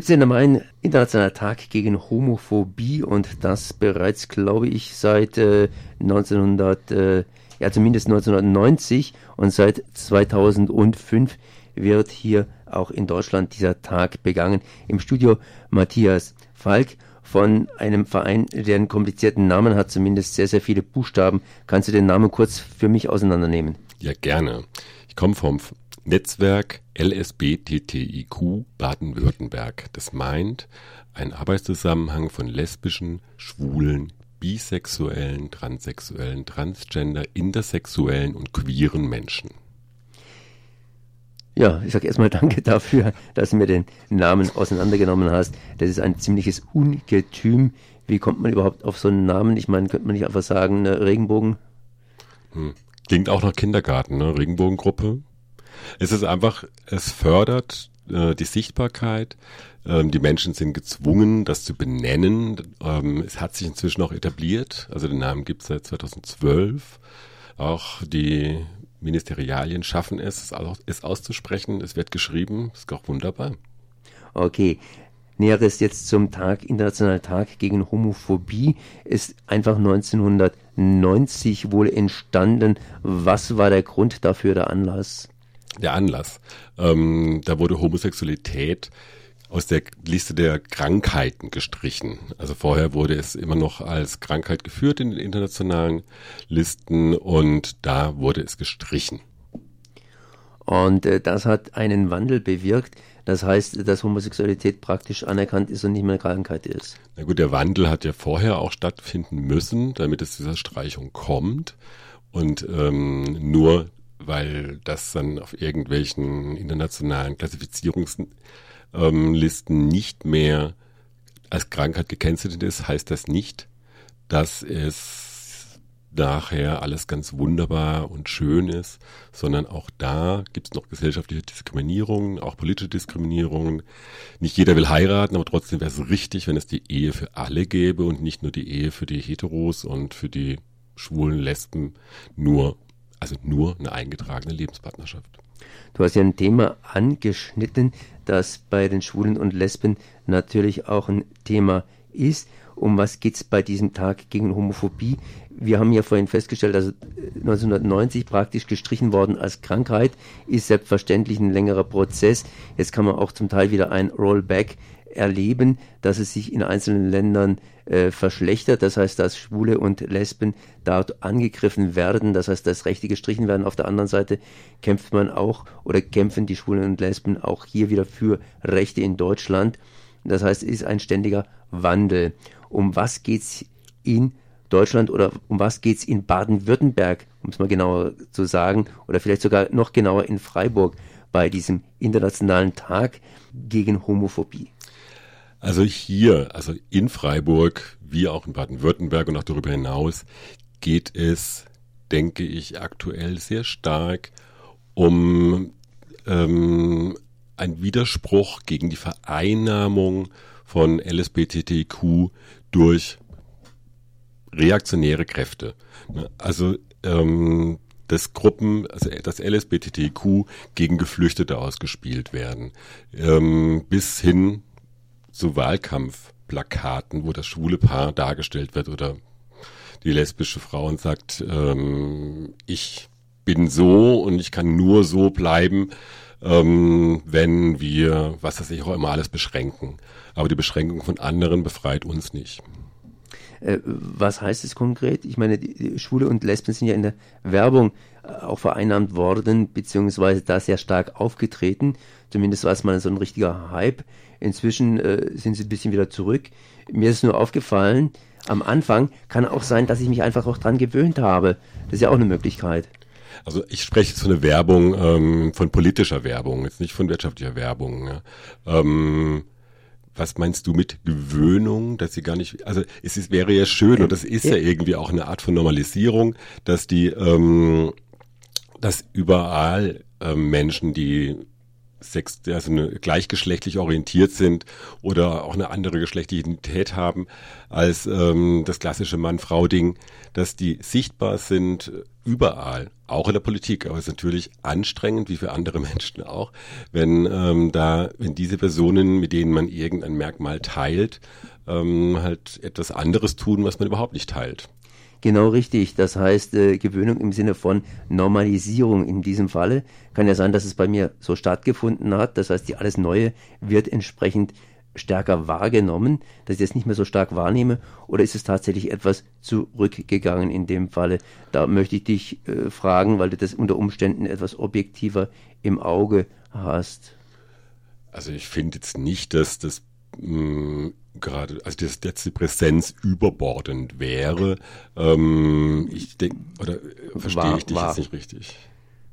17. Mai, internationaler Tag gegen Homophobie und das bereits, glaube ich, seit äh, 1900, äh, ja zumindest 1990 und seit 2005 wird hier auch in Deutschland dieser Tag begangen. Im Studio Matthias Falk von einem Verein, der einen komplizierten Namen hat, zumindest sehr, sehr viele Buchstaben. Kannst du den Namen kurz für mich auseinandernehmen? Ja, gerne. Ich komme vom Netzwerk LSBTTIQ Baden-Württemberg. Das meint ein Arbeitszusammenhang von lesbischen, schwulen, bisexuellen, transsexuellen, transgender, intersexuellen und queeren Menschen. Ja, ich sage erstmal danke dafür, dass du mir den Namen auseinandergenommen hast. Das ist ein ziemliches Ungetüm. Wie kommt man überhaupt auf so einen Namen? Ich meine, könnte man nicht einfach sagen, ne, Regenbogen? Hm. Klingt auch nach Kindergarten, ne? Regenbogengruppe. Es ist einfach, es fördert äh, die Sichtbarkeit. Ähm, die Menschen sind gezwungen, das zu benennen. Ähm, es hat sich inzwischen auch etabliert. Also den Namen gibt es seit 2012. Auch die Ministerialien schaffen es, es auszusprechen. Es wird geschrieben. Ist auch wunderbar. Okay. Näheres jetzt zum Tag, Internationalen Tag gegen Homophobie, ist einfach 1990 wohl entstanden. Was war der Grund dafür, der Anlass? Der Anlass. Ähm, da wurde Homosexualität aus der Liste der Krankheiten gestrichen. Also vorher wurde es immer noch als Krankheit geführt in den internationalen Listen und da wurde es gestrichen. Und äh, das hat einen Wandel bewirkt. Das heißt, dass Homosexualität praktisch anerkannt ist und nicht mehr eine Krankheit ist. Na gut, der Wandel hat ja vorher auch stattfinden müssen, damit es dieser Streichung kommt. Und ähm, nur weil das dann auf irgendwelchen internationalen Klassifizierungslisten nicht mehr als Krankheit gekennzeichnet ist, heißt das nicht, dass es nachher alles ganz wunderbar und schön ist, sondern auch da gibt es noch gesellschaftliche Diskriminierungen, auch politische Diskriminierungen. Nicht jeder will heiraten, aber trotzdem wäre es richtig, wenn es die Ehe für alle gäbe und nicht nur die Ehe für die Heteros und für die schwulen Lesben nur, also nur eine eingetragene Lebenspartnerschaft. Du hast ja ein Thema angeschnitten, das bei den Schwulen und Lesben natürlich auch ein Thema ist. Um was geht es bei diesem Tag gegen Homophobie? Wir haben ja vorhin festgestellt, dass 1990 praktisch gestrichen worden als Krankheit, ist selbstverständlich ein längerer Prozess. Jetzt kann man auch zum Teil wieder ein Rollback erleben, dass es sich in einzelnen Ländern äh, verschlechtert. Das heißt, dass Schwule und Lesben dort angegriffen werden. Das heißt, dass Rechte gestrichen werden. Auf der anderen Seite kämpft man auch oder kämpfen die Schwulen und Lesben auch hier wieder für Rechte in Deutschland. Das heißt, es ist ein ständiger Wandel. Um was geht's in Deutschland oder um was geht's in Baden-Württemberg, um es mal genauer zu sagen, oder vielleicht sogar noch genauer in Freiburg bei diesem internationalen Tag gegen Homophobie? Also hier, also in Freiburg, wie auch in Baden-Württemberg und auch darüber hinaus, geht es, denke ich, aktuell sehr stark um ähm, ein Widerspruch gegen die Vereinnahmung von LSBTTQ durch reaktionäre Kräfte. Also ähm, dass Gruppen, also das LSBTTQ gegen Geflüchtete ausgespielt werden, ähm, bis hin zu Wahlkampfplakaten, wo das schwule Paar dargestellt wird oder die lesbische Frau und sagt, ähm, ich bin so und ich kann nur so bleiben, ähm, wenn wir, was das ich auch immer alles beschränken. Aber die Beschränkung von anderen befreit uns nicht. Äh, was heißt es konkret? Ich meine, Schwule und Lesben sind ja in der Werbung äh, auch vereinnahmt worden, beziehungsweise da sehr stark aufgetreten. Zumindest war es mal so ein richtiger Hype. Inzwischen äh, sind sie ein bisschen wieder zurück. Mir ist nur aufgefallen, am Anfang kann auch sein, dass ich mich einfach auch dran gewöhnt habe. Das ist ja auch eine Möglichkeit. Also ich spreche jetzt von der Werbung, ähm, von politischer Werbung, jetzt nicht von wirtschaftlicher Werbung. Ja. Ähm, was meinst du mit Gewöhnung, dass sie gar nicht, also es ist, wäre ja schön und das ist ja irgendwie auch eine Art von Normalisierung, dass die, ähm, dass überall ähm, Menschen, die sex, also eine, gleichgeschlechtlich orientiert sind oder auch eine andere geschlechtliche Identität haben als ähm, das klassische Mann-Frau-Ding, dass die sichtbar sind überall, auch in der Politik. Aber es ist natürlich anstrengend, wie für andere Menschen auch, wenn ähm, da, wenn diese Personen, mit denen man irgendein Merkmal teilt, ähm, halt etwas anderes tun, was man überhaupt nicht teilt. Genau richtig. Das heißt, äh, Gewöhnung im Sinne von Normalisierung in diesem Falle. Kann ja sein, dass es bei mir so stattgefunden hat. Das heißt, die alles Neue wird entsprechend stärker wahrgenommen, dass ich das nicht mehr so stark wahrnehme? Oder ist es tatsächlich etwas zurückgegangen in dem Falle? Da möchte ich dich äh, fragen, weil du das unter Umständen etwas objektiver im Auge hast. Also ich finde jetzt nicht, dass das mh, gerade, also dass jetzt die Präsenz überbordend wäre. Ähm, ich denke, oder äh, verstehe ich dich war. jetzt nicht richtig?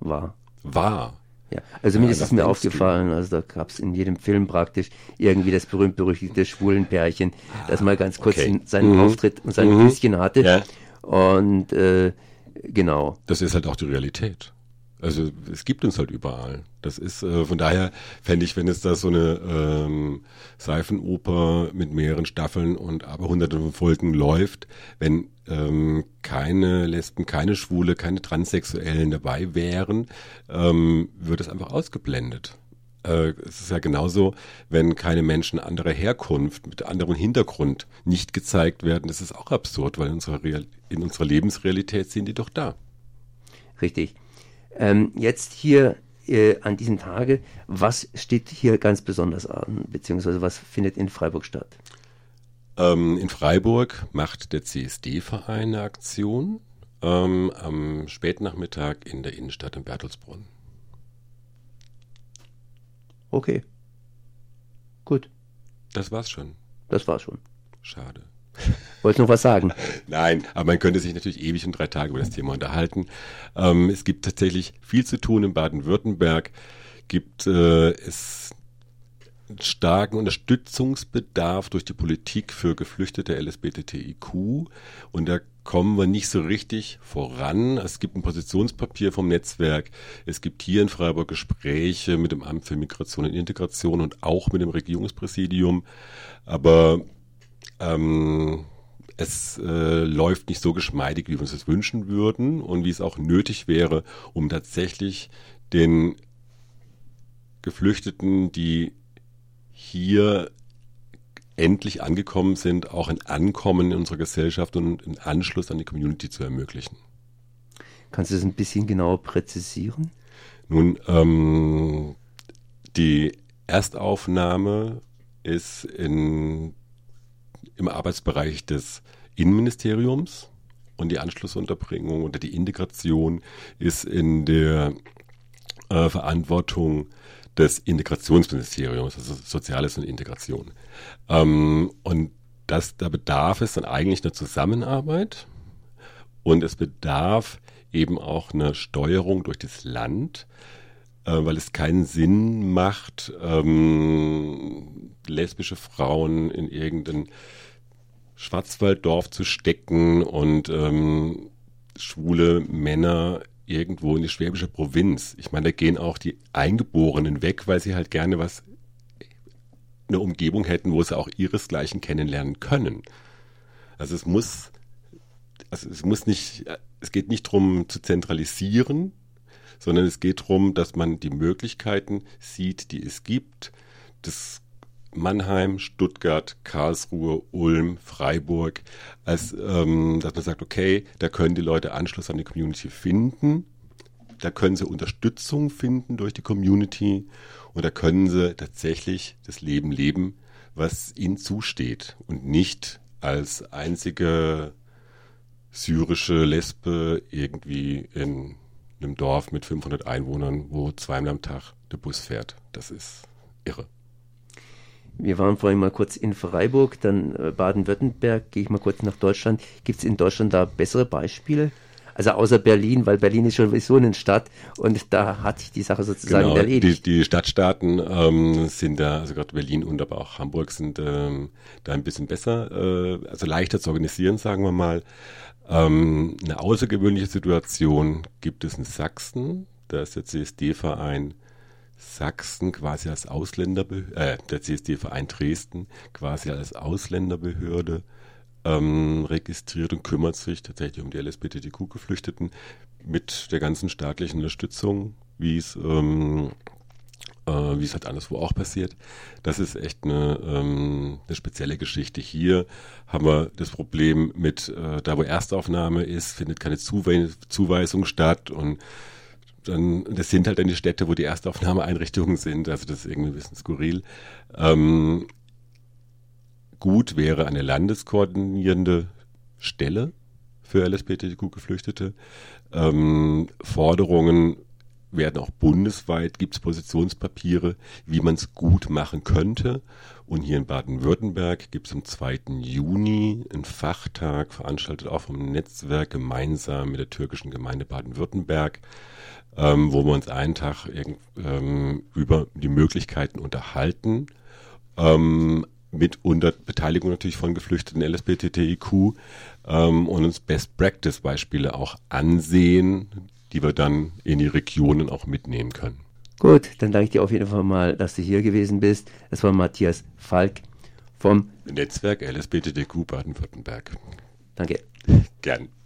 War. War. Ja, also mir ist es mir aufgefallen, also da gab es in jedem Film praktisch irgendwie das berühmt-berüchtigte schwulen Pärchen, das mal ganz kurz okay. seinen mhm. Auftritt und sein mhm. Bisschen hatte. Ja. Und äh, genau. Das ist halt auch die Realität. Also es gibt uns halt überall. Das ist äh, von daher fände ich, wenn es da so eine ähm, Seifenoper mit mehreren Staffeln und aber hunderten von Folgen läuft, wenn ähm, keine Lesben, keine Schwule, keine Transsexuellen dabei wären, ähm, wird es einfach ausgeblendet. Äh, es ist ja genauso, wenn keine Menschen anderer Herkunft mit anderem Hintergrund nicht gezeigt werden, das ist auch absurd, weil in unserer, Real in unserer Lebensrealität sind die doch da. Richtig. Ähm, jetzt hier äh, an diesem Tage, was steht hier ganz besonders an, beziehungsweise was findet in Freiburg statt? Ähm, in Freiburg macht der CSD-Verein eine Aktion ähm, am Spätnachmittag in der Innenstadt in Bertelsbrunn. Okay. Gut. Das war's schon. Das war's schon. Schade. Wolltest du noch was sagen? Nein, aber man könnte sich natürlich ewig und drei Tage über das Thema unterhalten. Ähm, es gibt tatsächlich viel zu tun in Baden-Württemberg. Gibt äh, es starken Unterstützungsbedarf durch die Politik für geflüchtete LSBTTIQ und da kommen wir nicht so richtig voran. Es gibt ein Positionspapier vom Netzwerk. Es gibt hier in Freiburg Gespräche mit dem Amt für Migration und Integration und auch mit dem Regierungspräsidium. Aber ähm, es äh, läuft nicht so geschmeidig, wie wir uns das wünschen würden und wie es auch nötig wäre, um tatsächlich den Geflüchteten, die hier endlich angekommen sind, auch ein Ankommen in unserer Gesellschaft und einen Anschluss an die Community zu ermöglichen. Kannst du das ein bisschen genauer präzisieren? Nun, ähm, die Erstaufnahme ist in im Arbeitsbereich des Innenministeriums und die Anschlussunterbringung oder die Integration ist in der äh, Verantwortung des Integrationsministeriums, also Soziales und Integration. Ähm, und das, da bedarf es dann eigentlich einer Zusammenarbeit und es bedarf eben auch einer Steuerung durch das Land, äh, weil es keinen Sinn macht, ähm, lesbische Frauen in irgendein Schwarzwalddorf zu stecken und ähm, schwule Männer irgendwo in die schwäbische Provinz. Ich meine, da gehen auch die Eingeborenen weg, weil sie halt gerne was, eine Umgebung hätten, wo sie auch ihresgleichen kennenlernen können. Also es muss, also es muss nicht, es geht nicht darum zu zentralisieren, sondern es geht darum, dass man die Möglichkeiten sieht, die es gibt. Das Mannheim, Stuttgart, Karlsruhe, Ulm, Freiburg, als ähm, dass man sagt, okay, da können die Leute Anschluss an die Community finden, da können sie Unterstützung finden durch die Community und da können sie tatsächlich das Leben leben, was ihnen zusteht und nicht als einzige syrische Lesbe irgendwie in einem Dorf mit 500 Einwohnern, wo zweimal am Tag der Bus fährt. Das ist irre. Wir waren vorhin mal kurz in Freiburg, dann äh, Baden-Württemberg, gehe ich mal kurz nach Deutschland. Gibt es in Deutschland da bessere Beispiele? Also außer Berlin, weil Berlin ist schon so eine Stadt und da hat sich die Sache sozusagen genau, erledigt. Die, die Stadtstaaten ähm, sind da, also gerade Berlin und aber auch Hamburg sind ähm, da ein bisschen besser, äh, also leichter zu organisieren, sagen wir mal. Ähm, eine außergewöhnliche Situation gibt es in Sachsen. Da ist der CSD-Verein Sachsen quasi als Ausländerbehörde, äh, der CSD-Verein Dresden quasi als Ausländerbehörde ähm, registriert und kümmert sich tatsächlich um die LSBTQ-Geflüchteten mit der ganzen staatlichen Unterstützung, wie es ähm, äh, wie es halt anderswo auch passiert. Das ist echt eine, ähm, eine spezielle Geschichte. Hier haben wir das Problem mit, äh, da wo Erstaufnahme ist, findet keine Zuwe Zuweisung statt und dann, das sind halt dann die Städte, wo die Erstaufnahmeeinrichtungen sind. Also das ist irgendwie ein bisschen skurril. Ähm, gut wäre eine landeskoordinierende Stelle für LSBTQ-Geflüchtete. Ähm, Forderungen werden auch bundesweit, gibt es Positionspapiere, wie man es gut machen könnte. Und hier in Baden-Württemberg gibt es am 2. Juni einen Fachtag, veranstaltet auch vom Netzwerk gemeinsam mit der türkischen Gemeinde Baden-Württemberg, ähm, wo wir uns einen Tag ähm, über die Möglichkeiten unterhalten. Ähm, mit unter Beteiligung natürlich von geflüchteten LSBTTIQ ähm, und uns Best Practice Beispiele auch ansehen, die wir dann in die Regionen auch mitnehmen können. Gut, dann danke ich dir auf jeden Fall mal, dass du hier gewesen bist. Das war Matthias Falk vom Netzwerk LSBTTQ Baden-Württemberg. Danke. Gern.